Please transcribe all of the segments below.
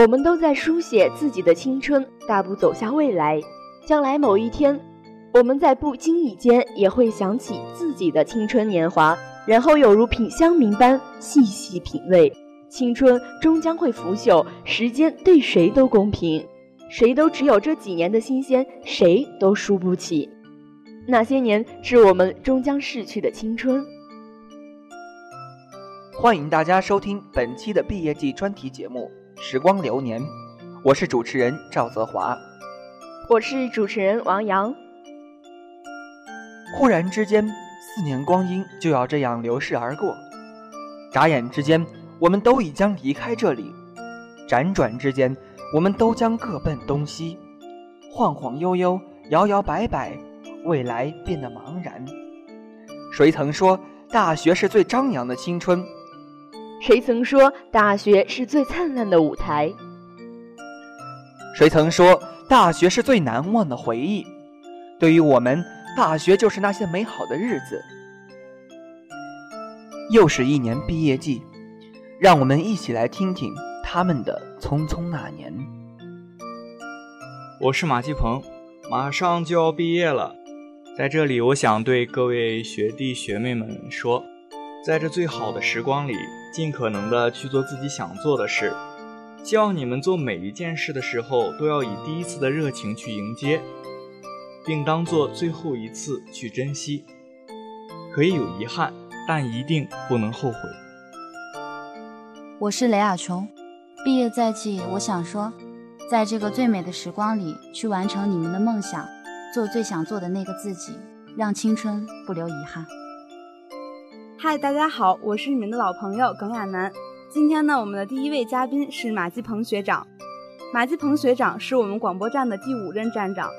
我们都在书写自己的青春，大步走向未来。将来某一天，我们在不经意间也会想起自己的青春年华，然后有如品香茗般细细品味。青春终将会腐朽，时间对谁都公平，谁都只有这几年的新鲜，谁都输不起。那些年是我们终将逝去的青春。欢迎大家收听本期的毕业季专题节目《时光流年》，我是主持人赵泽华，我是主持人王洋。忽然之间，四年光阴就要这样流逝而过，眨眼之间。我们都已将离开这里，辗转之间，我们都将各奔东西，晃晃悠悠，摇摇摆摆，未来变得茫然。谁曾说大学是最张扬的青春？谁曾说大学是最灿烂的舞台？谁曾说大学是最难忘的回忆？对于我们，大学就是那些美好的日子。又是一年毕业季。让我们一起来听听他们的匆匆那年。我是马继鹏，马上就要毕业了，在这里，我想对各位学弟学妹们说，在这最好的时光里，尽可能的去做自己想做的事。希望你们做每一件事的时候，都要以第一次的热情去迎接，并当做最后一次去珍惜。可以有遗憾，但一定不能后悔。我是雷亚琼，毕业在即，我想说，在这个最美的时光里，去完成你们的梦想，做最想做的那个自己，让青春不留遗憾。嗨，大家好，我是你们的老朋友耿亚楠。今天呢，我们的第一位嘉宾是马继鹏学长。马继鹏学长是我们广播站的第五任站长，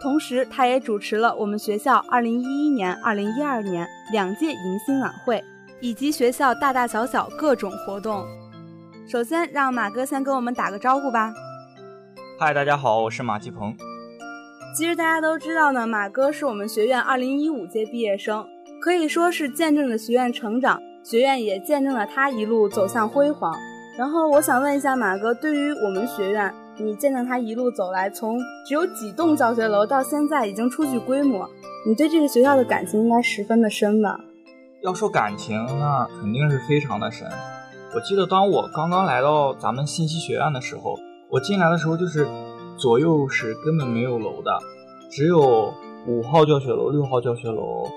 同时他也主持了我们学校2011年、2012年两届迎新晚会。以及学校大大小小各种活动。首先，让马哥先跟我们打个招呼吧。嗨，大家好，我是马继鹏。其实大家都知道呢，马哥是我们学院2015届毕业生，可以说是见证了学院成长，学院也见证了他一路走向辉煌。然后，我想问一下马哥，对于我们学院，你见证他一路走来，从只有几栋教学楼到现在已经初具规模，你对这个学校的感情应该十分的深吧？要说感情，那肯定是非常的深。我记得当我刚刚来到咱们信息学院的时候，我进来的时候就是左右是根本没有楼的，只有五号教学楼、六号教学楼，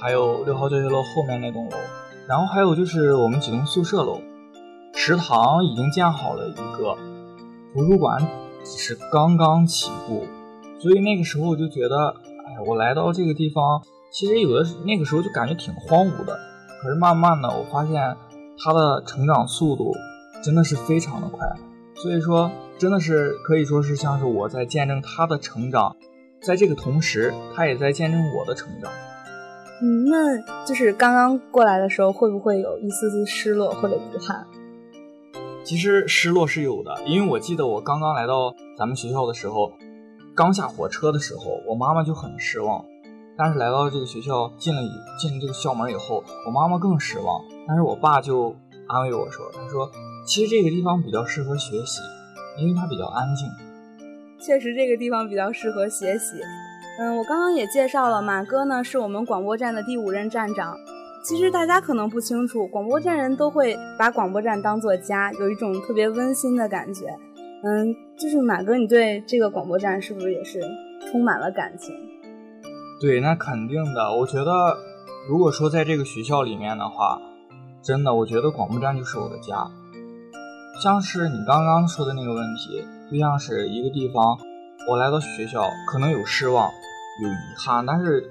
还有六号教学楼后面那栋楼，然后还有就是我们几栋宿舍楼，食堂已经建好了一个，图书馆只是刚刚起步，所以那个时候我就觉得，哎，我来到这个地方。其实有的那个时候就感觉挺荒芜的，可是慢慢的我发现它的成长速度真的是非常的快，所以说真的是可以说是像是我在见证它的成长，在这个同时，它也在见证我的成长。嗯，那就是刚刚过来的时候，会不会有一丝丝失落或者遗憾？其实失落是有的，因为我记得我刚刚来到咱们学校的时候，刚下火车的时候，我妈妈就很失望。但是来到这个学校，进了进了这个校门以后，我妈妈更失望。但是我爸就安慰我说：“他说其实这个地方比较适合学习，因为它比较安静。确实这个地方比较适合学习。嗯，我刚刚也介绍了，马哥呢是我们广播站的第五任站长。其实大家可能不清楚，广播站人都会把广播站当做家，有一种特别温馨的感觉。嗯，就是马哥，你对这个广播站是不是也是充满了感情？”对，那肯定的。我觉得，如果说在这个学校里面的话，真的，我觉得广播站就是我的家。像是你刚刚说的那个问题，就像是一个地方，我来到学校，可能有失望，有遗憾，但是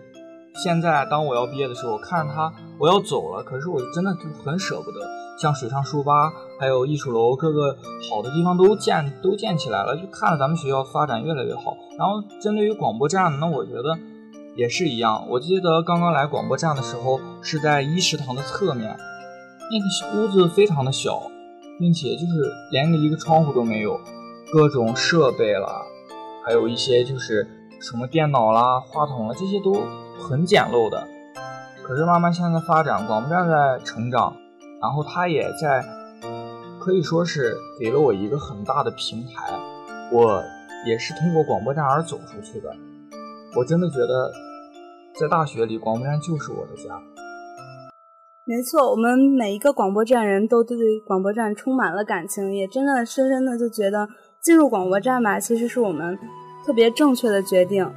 现在当我要毕业的时候，我看着它，我要走了，可是我真的就很舍不得。像水上书吧，还有艺术楼，各个好的地方都建都建起来了，就看着咱们学校发展越来越好。然后针对于广播站，那我觉得。也是一样，我记得刚刚来广播站的时候是在一食堂的侧面，那个屋子非常的小，并且就是连一个窗户都没有，各种设备啦，还有一些就是什么电脑啦、话筒啦，这些都很简陋的。可是慢慢现在发展，广播站在成长，然后它也在，可以说是给了我一个很大的平台。我也是通过广播站而走出去的。我真的觉得，在大学里，广播站就是我的家。没错，我们每一个广播站人都对广播站充满了感情，也真的深深的就觉得进入广播站吧，其实是我们特别正确的决定。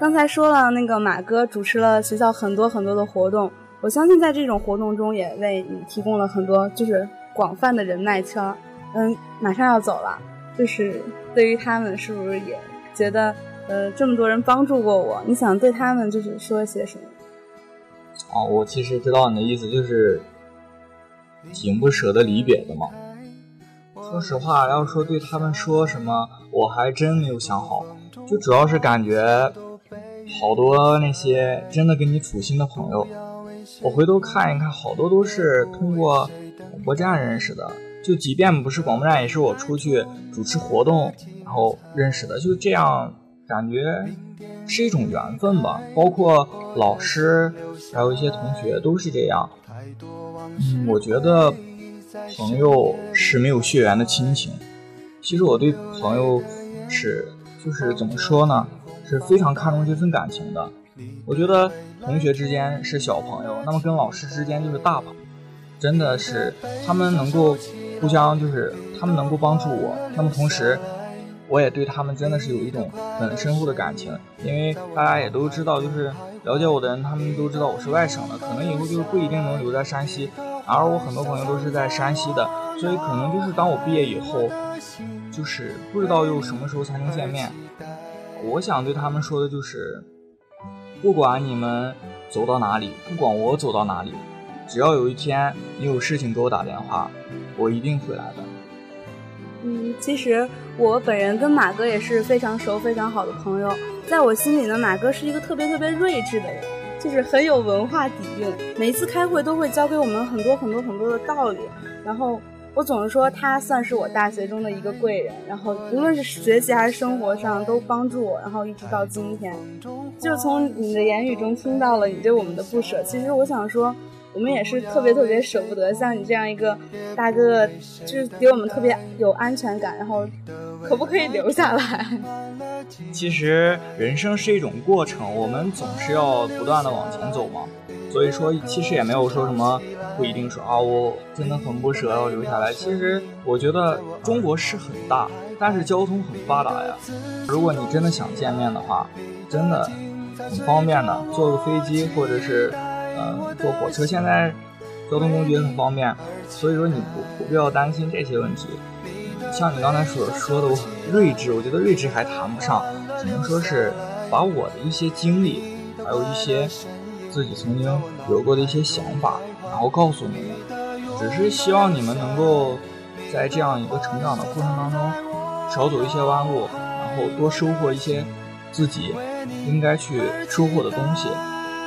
刚才说了，那个马哥主持了学校很多很多的活动，我相信在这种活动中也为你提供了很多就是广泛的人脉圈。嗯，马上要走了，就是对于他们是不是也觉得呃这么多人帮助过我，你想对他们就是说些什么？啊，我其实知道你的意思，就是挺不舍得离别的嘛。说实话，要说对他们说什么，我还真没有想好。就主要是感觉好多那些真的跟你处心的朋友，我回头看一看，好多都是通过广播站认识的。就即便不是广播站，也是我出去主持活动然后认识的。就这样，感觉。是一种缘分吧，包括老师，还有一些同学都是这样。嗯，我觉得朋友是没有血缘的亲情。其实我对朋友是，就是怎么说呢，是非常看重这份感情的。我觉得同学之间是小朋友，那么跟老师之间就是大朋友。真的是他们能够互相，就是他们能够帮助我，那么同时。我也对他们真的是有一种很深厚的感情，因为大家也都知道，就是了解我的人，他们都知道我是外省的，可能以后就是不一定能留在山西，而我很多朋友都是在山西的，所以可能就是当我毕业以后，就是不知道又什么时候才能见面。我想对他们说的就是，不管你们走到哪里，不管我走到哪里，只要有一天你有事情给我打电话，我一定会来的。嗯，其实我本人跟马哥也是非常熟、非常好的朋友。在我心里呢，马哥是一个特别特别睿智的人，就是很有文化底蕴。每一次开会都会教给我们很多很多很多的道理。然后我总是说他算是我大学中的一个贵人。然后无论是学习还是生活上都帮助我。然后一直到今天，就从你的言语中听到了你对我们的不舍。其实我想说。我们也是特别特别舍不得像你这样一个大哥哥，就是给我们特别有安全感，然后可不可以留下来？其实人生是一种过程，我们总是要不断的往前走嘛。所以说，其实也没有说什么不一定说啊，我真的很不舍要留下来。其实我觉得中国是很大，但是交通很发达呀。如果你真的想见面的话，真的很方便的，坐个飞机或者是。嗯，坐火车现在交通工具也很方便，所以说你不不必要担心这些问题。像你刚才所说的我很睿智，我觉得睿智还谈不上，只能说是把我的一些经历，还有一些自己曾经有过的一些想法，然后告诉你们。只是希望你们能够在这样一个成长的过程当中，少走一些弯路，然后多收获一些自己应该去收获的东西。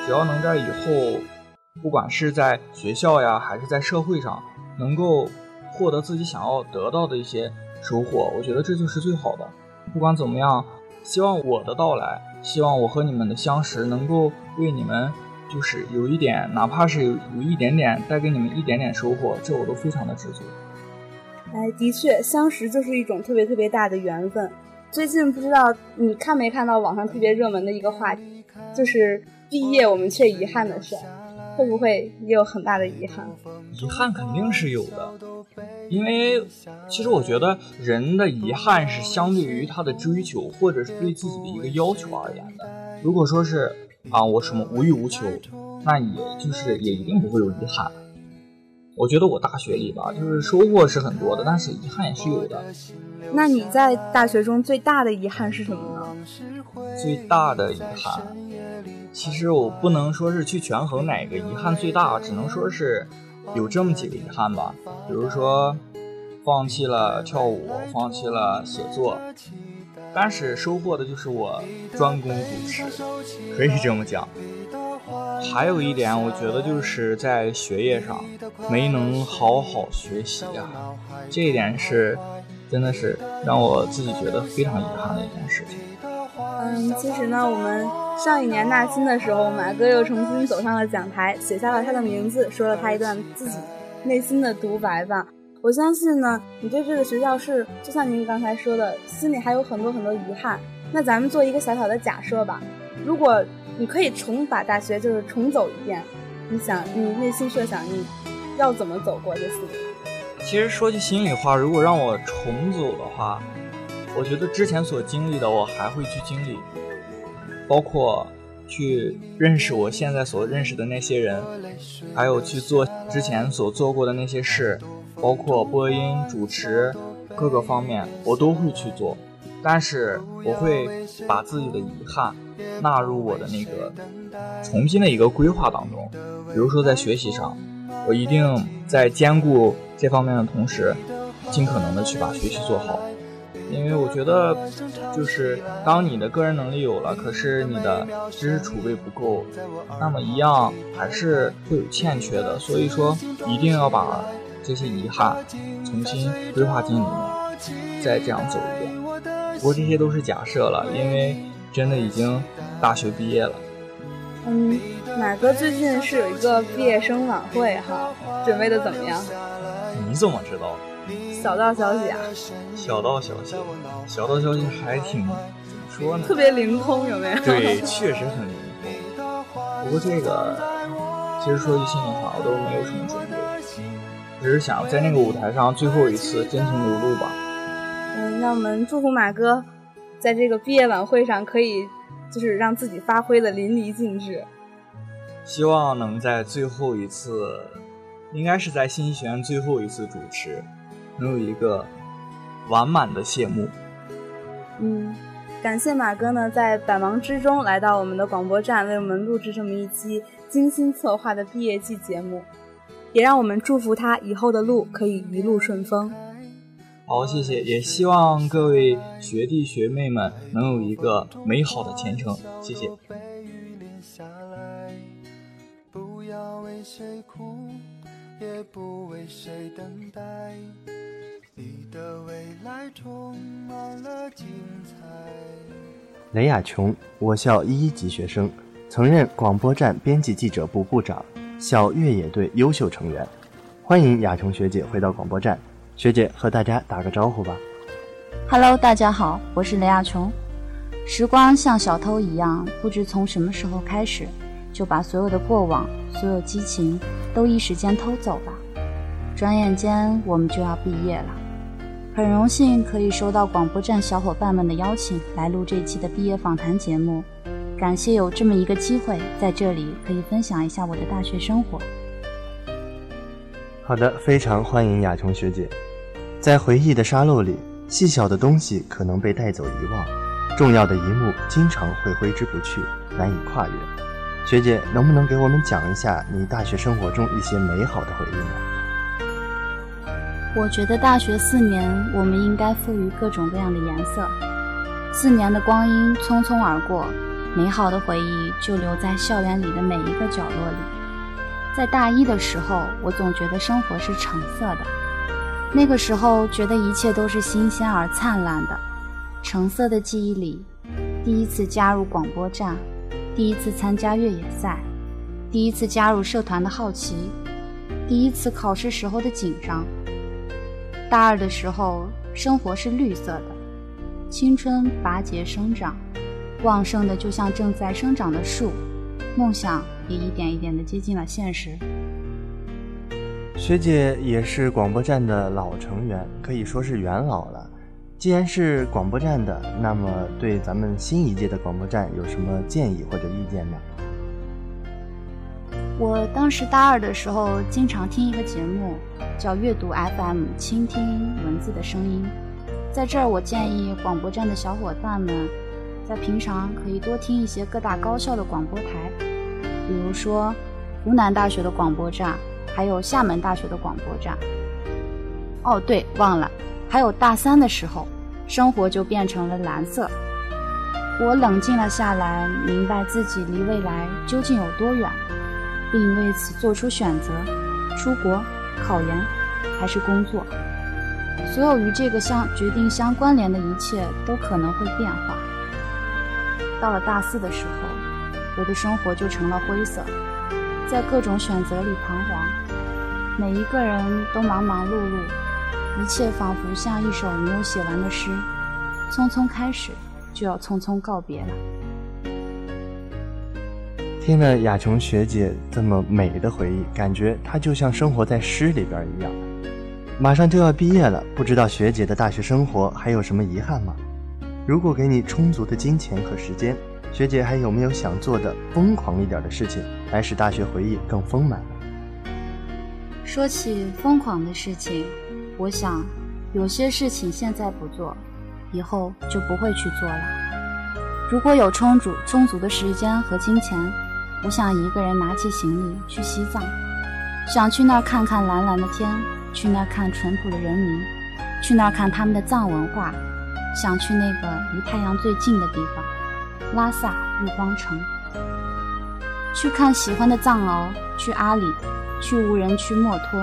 只要能在以后，不管是在学校呀，还是在社会上，能够获得自己想要得到的一些收获，我觉得这就是最好的。不管怎么样，希望我的到来，希望我和你们的相识，能够为你们就是有一点，哪怕是有有一点点带给你们一点点收获，这我都非常的知足。哎，的确，相识就是一种特别特别大的缘分。最近不知道你看没看到网上特别热门的一个话题，就是。毕业我们却遗憾的事，会不会也有很大的遗憾？遗憾肯定是有的，因为其实我觉得人的遗憾是相对于他的追求或者是对自己的一个要求而言的。如果说是啊，我什么无欲无求，那也就是也一定不会有遗憾。我觉得我大学里吧，就是收获是很多的，但是遗憾也是有的。那你在大学中最大的遗憾是什么呢？最大的遗憾。其实我不能说是去权衡哪个遗憾最大，只能说是有这么几个遗憾吧。比如说，放弃了跳舞，放弃了写作，但是收获的就是我专攻主持，可以这么讲。还有一点，我觉得就是在学业上没能好好学习呀，这一点是真的是让我自己觉得非常遗憾的一件事情。嗯，其实呢，我们上一年纳新的时候，马哥又重新走上了讲台，写下了他的名字，说了他一段自己内心的独白吧。我相信呢，你对这个学校是，就像您刚才说的，心里还有很多很多遗憾。那咱们做一个小小的假设吧，如果你可以重把大学就是重走一遍，你想你内心设想你要怎么走过这四年？其实说句心里话，如果让我重走的话，我觉得之前所经历的我还会去经历，包括去认识我现在所认识的那些人，还有去做之前所做过的那些事。包括播音、主持各个方面，我都会去做，但是我会把自己的遗憾纳入我的那个重新的一个规划当中。比如说在学习上，我一定在兼顾这方面的同时，尽可能的去把学习做好。因为我觉得，就是当你的个人能力有了，可是你的知识储备不够，那么一样还是会有欠缺的。所以说，一定要把。这些遗憾，重新规划进里面，再这样走一遍。不过这些都是假设了，因为真的已经大学毕业了。嗯，马哥最近是有一个毕业生晚会哈，准备的怎么样？你怎么知道？小道消息啊。小道消息，小道消息还挺怎么说呢？特别灵通，有没有？对，确实很灵通。不过这个，其实说句心里话，我都没有什么准备。只是想在那个舞台上最后一次真情流露吧。嗯，让我们祝福马哥，在这个毕业晚会上可以，就是让自己发挥的淋漓尽致。希望能在最后一次，应该是在信息学院最后一次主持，能有一个完满的谢幕。嗯，感谢马哥呢，在百忙之中来到我们的广播站，为我们录制这么一期精心策划的毕业季节目。也让我们祝福他以后的路可以一路顺风。好，谢谢，也希望各位学弟学妹们能有一个美好的前程。谢谢。雷亚琼，我校一一级学生，曾任广播站编辑记者部部长。校越野队优秀成员，欢迎亚琼学姐回到广播站。学姐和大家打个招呼吧。Hello，大家好，我是雷亚琼。时光像小偷一样，不知从什么时候开始，就把所有的过往、所有激情都一时间偷走了。转眼间，我们就要毕业了。很荣幸可以收到广播站小伙伴们的邀请，来录这期的毕业访谈节目。感谢有这么一个机会，在这里可以分享一下我的大学生活。好的，非常欢迎雅琼学姐。在回忆的沙漏里，细小的东西可能被带走遗忘，重要的一幕经常会挥之不去，难以跨越。学姐，能不能给我们讲一下你大学生活中一些美好的回忆呢？我觉得大学四年，我们应该赋予各种各样的颜色。四年的光阴匆匆而过。美好的回忆就留在校园里的每一个角落里。在大一的时候，我总觉得生活是橙色的，那个时候觉得一切都是新鲜而灿烂的。橙色的记忆里，第一次加入广播站，第一次参加越野赛，第一次加入社团的好奇，第一次考试时候的紧张。大二的时候，生活是绿色的，青春拔节生长。旺盛的，就像正在生长的树，梦想也一点一点的接近了现实。学姐也是广播站的老成员，可以说是元老了。既然是广播站的，那么对咱们新一届的广播站有什么建议或者意见呢？我当时大二的时候，经常听一个节目，叫阅读 FM，倾听文字的声音。在这儿，我建议广播站的小伙伴们。在平常可以多听一些各大高校的广播台，比如说湖南大学的广播站，还有厦门大学的广播站。哦，对，忘了，还有大三的时候，生活就变成了蓝色。我冷静了下来，明白自己离未来究竟有多远，并为此做出选择：出国、考研，还是工作？所有与这个相决定相关联的一切都可能会变化。到了大四的时候，我的生活就成了灰色，在各种选择里彷徨。每一个人都忙忙碌碌，一切仿佛像一首没有写完的诗，匆匆开始，就要匆匆告别了。听了雅琼学姐这么美的回忆，感觉她就像生活在诗里边一样。马上就要毕业了，不知道学姐的大学生活还有什么遗憾吗？如果给你充足的金钱和时间，学姐还有没有想做的疯狂一点的事情，来使大学回忆更丰满？说起疯狂的事情，我想有些事情现在不做，以后就不会去做了。如果有充足充足的时间和金钱，我想一个人拿起行李去西藏，想去那儿看看蓝蓝的天，去那儿看淳朴的人民，去那儿看他们的藏文化，想去那个离太阳最近的地方——拉萨日光城，去看喜欢的藏獒，去阿里，去无人区墨脱，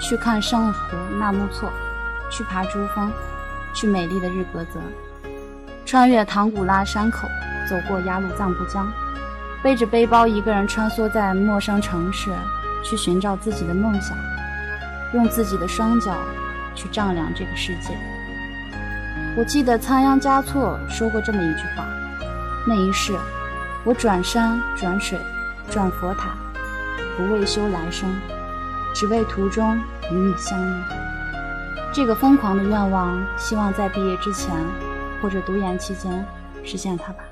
去看圣湖纳木错，去爬珠峰，去美丽的日喀则，穿越唐古拉山口，走过雅鲁藏布江。背着背包，一个人穿梭在陌生城市，去寻找自己的梦想，用自己的双脚去丈量这个世界。我记得仓央嘉措说过这么一句话：那一世，我转山转水转佛塔，不为修来生，只为途中与你相遇。这个疯狂的愿望，希望在毕业之前或者读研期间实现它吧。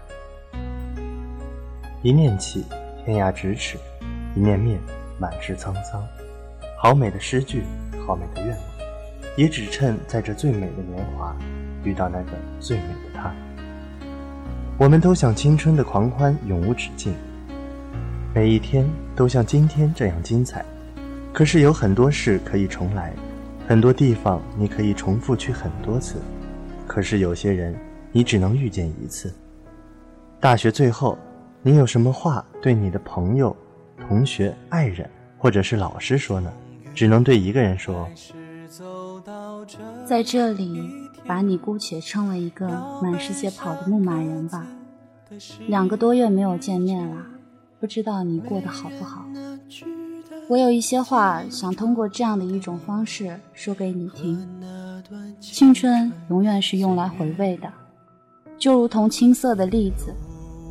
一念起，天涯咫尺；一念灭，满是沧桑。好美的诗句，好美的愿望，也只趁在这最美的年华，遇到那个最美的他。我们都想青春的狂欢永无止境，每一天都像今天这样精彩。可是有很多事可以重来，很多地方你可以重复去很多次。可是有些人，你只能遇见一次。大学最后。你有什么话对你的朋友、同学、爱人，或者是老师说呢？只能对一个人说。在这里，把你姑且称为一个满世界跑的牧马人吧。两个多月没有见面了，不知道你过得好不好？我有一些话想通过这样的一种方式说给你听。青春永远是用来回味的，就如同青涩的栗子。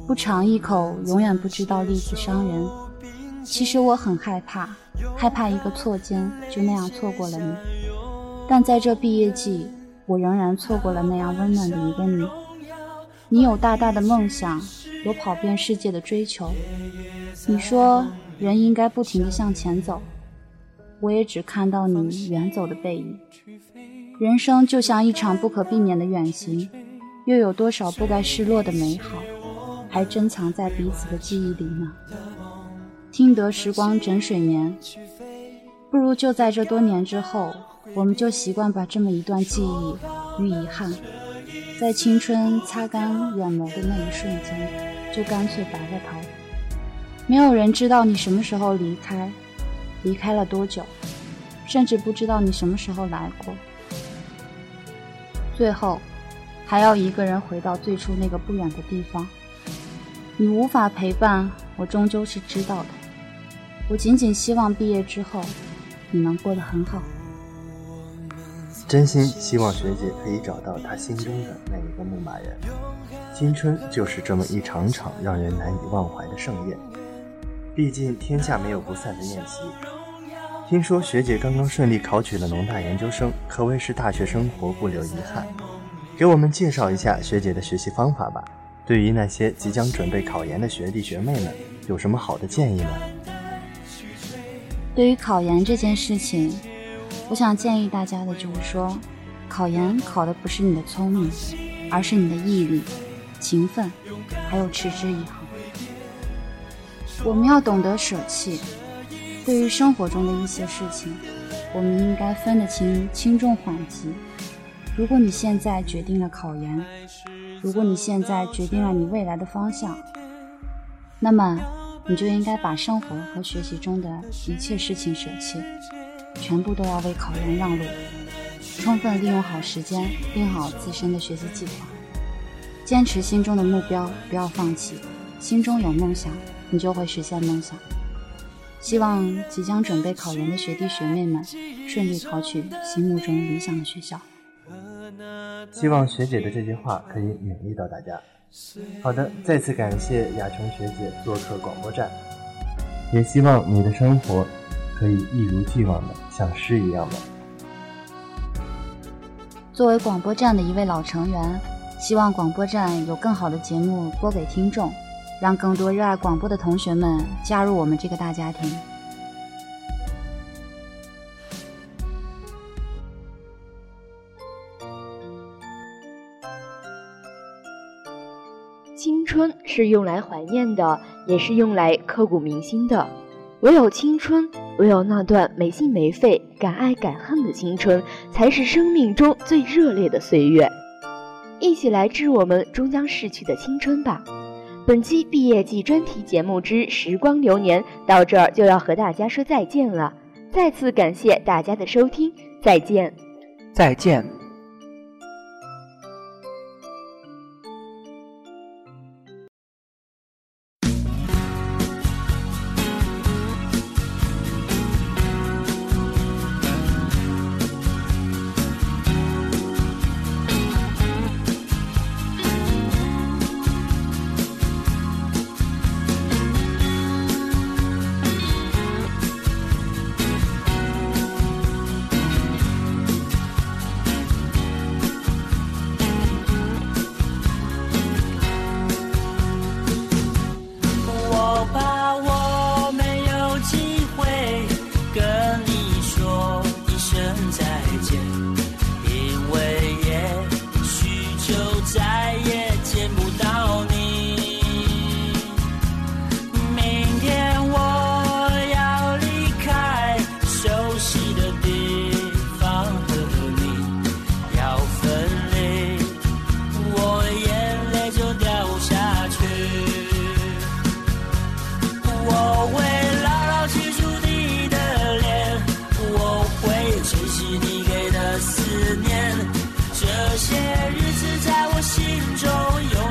不尝一口，永远不知道栗子伤人。其实我很害怕，害怕一个错肩就那样错过了你。但在这毕业季，我仍然错过了那样温暖的一个你。你有大大的梦想，有跑遍世界的追求。你说人应该不停地向前走，我也只看到你远走的背影。人生就像一场不可避免的远行，又有多少不该失落的美好？还珍藏在彼此的记忆里呢。听得时光枕水眠，不如就在这多年之后，我们就习惯把这么一段记忆与遗憾，在青春擦干眼眸的那一瞬间，就干脆白了头。没有人知道你什么时候离开，离开了多久，甚至不知道你什么时候来过。最后，还要一个人回到最初那个不远的地方。你无法陪伴我，终究是知道的。我仅仅希望毕业之后，你能过得很好。真心希望学姐可以找到她心中的那一个牧马人。青春就是这么一场场让人难以忘怀的盛宴。毕竟天下没有不散的宴席。听说学姐刚刚顺利考取了农大研究生，可谓是大学生活不留遗憾。给我们介绍一下学姐的学习方法吧。对于那些即将准备考研的学弟学妹们，有什么好的建议呢？对于考研这件事情，我想建议大家的就是说，考研考的不是你的聪明，而是你的毅力、勤奋，还有持之以恒。我们要懂得舍弃。对于生活中的一些事情，我们应该分得清轻重缓急。如果你现在决定了考研，如果你现在决定了你未来的方向，那么你就应该把生活和学习中的一切事情舍弃，全部都要为考研让路，充分利用好时间，定好自身的学习计划，坚持心中的目标，不要放弃。心中有梦想，你就会实现梦想。希望即将准备考研的学弟学妹们顺利考取心目中理想的学校。希望学姐的这句话可以勉励到大家。好的，再次感谢雅琼学姐做客广播站，也希望你的生活可以一如既往的像诗一样美。作为广播站的一位老成员，希望广播站有更好的节目播给听众，让更多热爱广播的同学们加入我们这个大家庭。青春是用来怀念的，也是用来刻骨铭心的。唯有青春，唯有那段没心没肺、敢爱敢恨的青春，才是生命中最热烈的岁月。一起来致我们终将逝去的青春吧！本期毕业季专题节目之《时光流年》到这儿就要和大家说再见了。再次感谢大家的收听，再见，再见。心中有。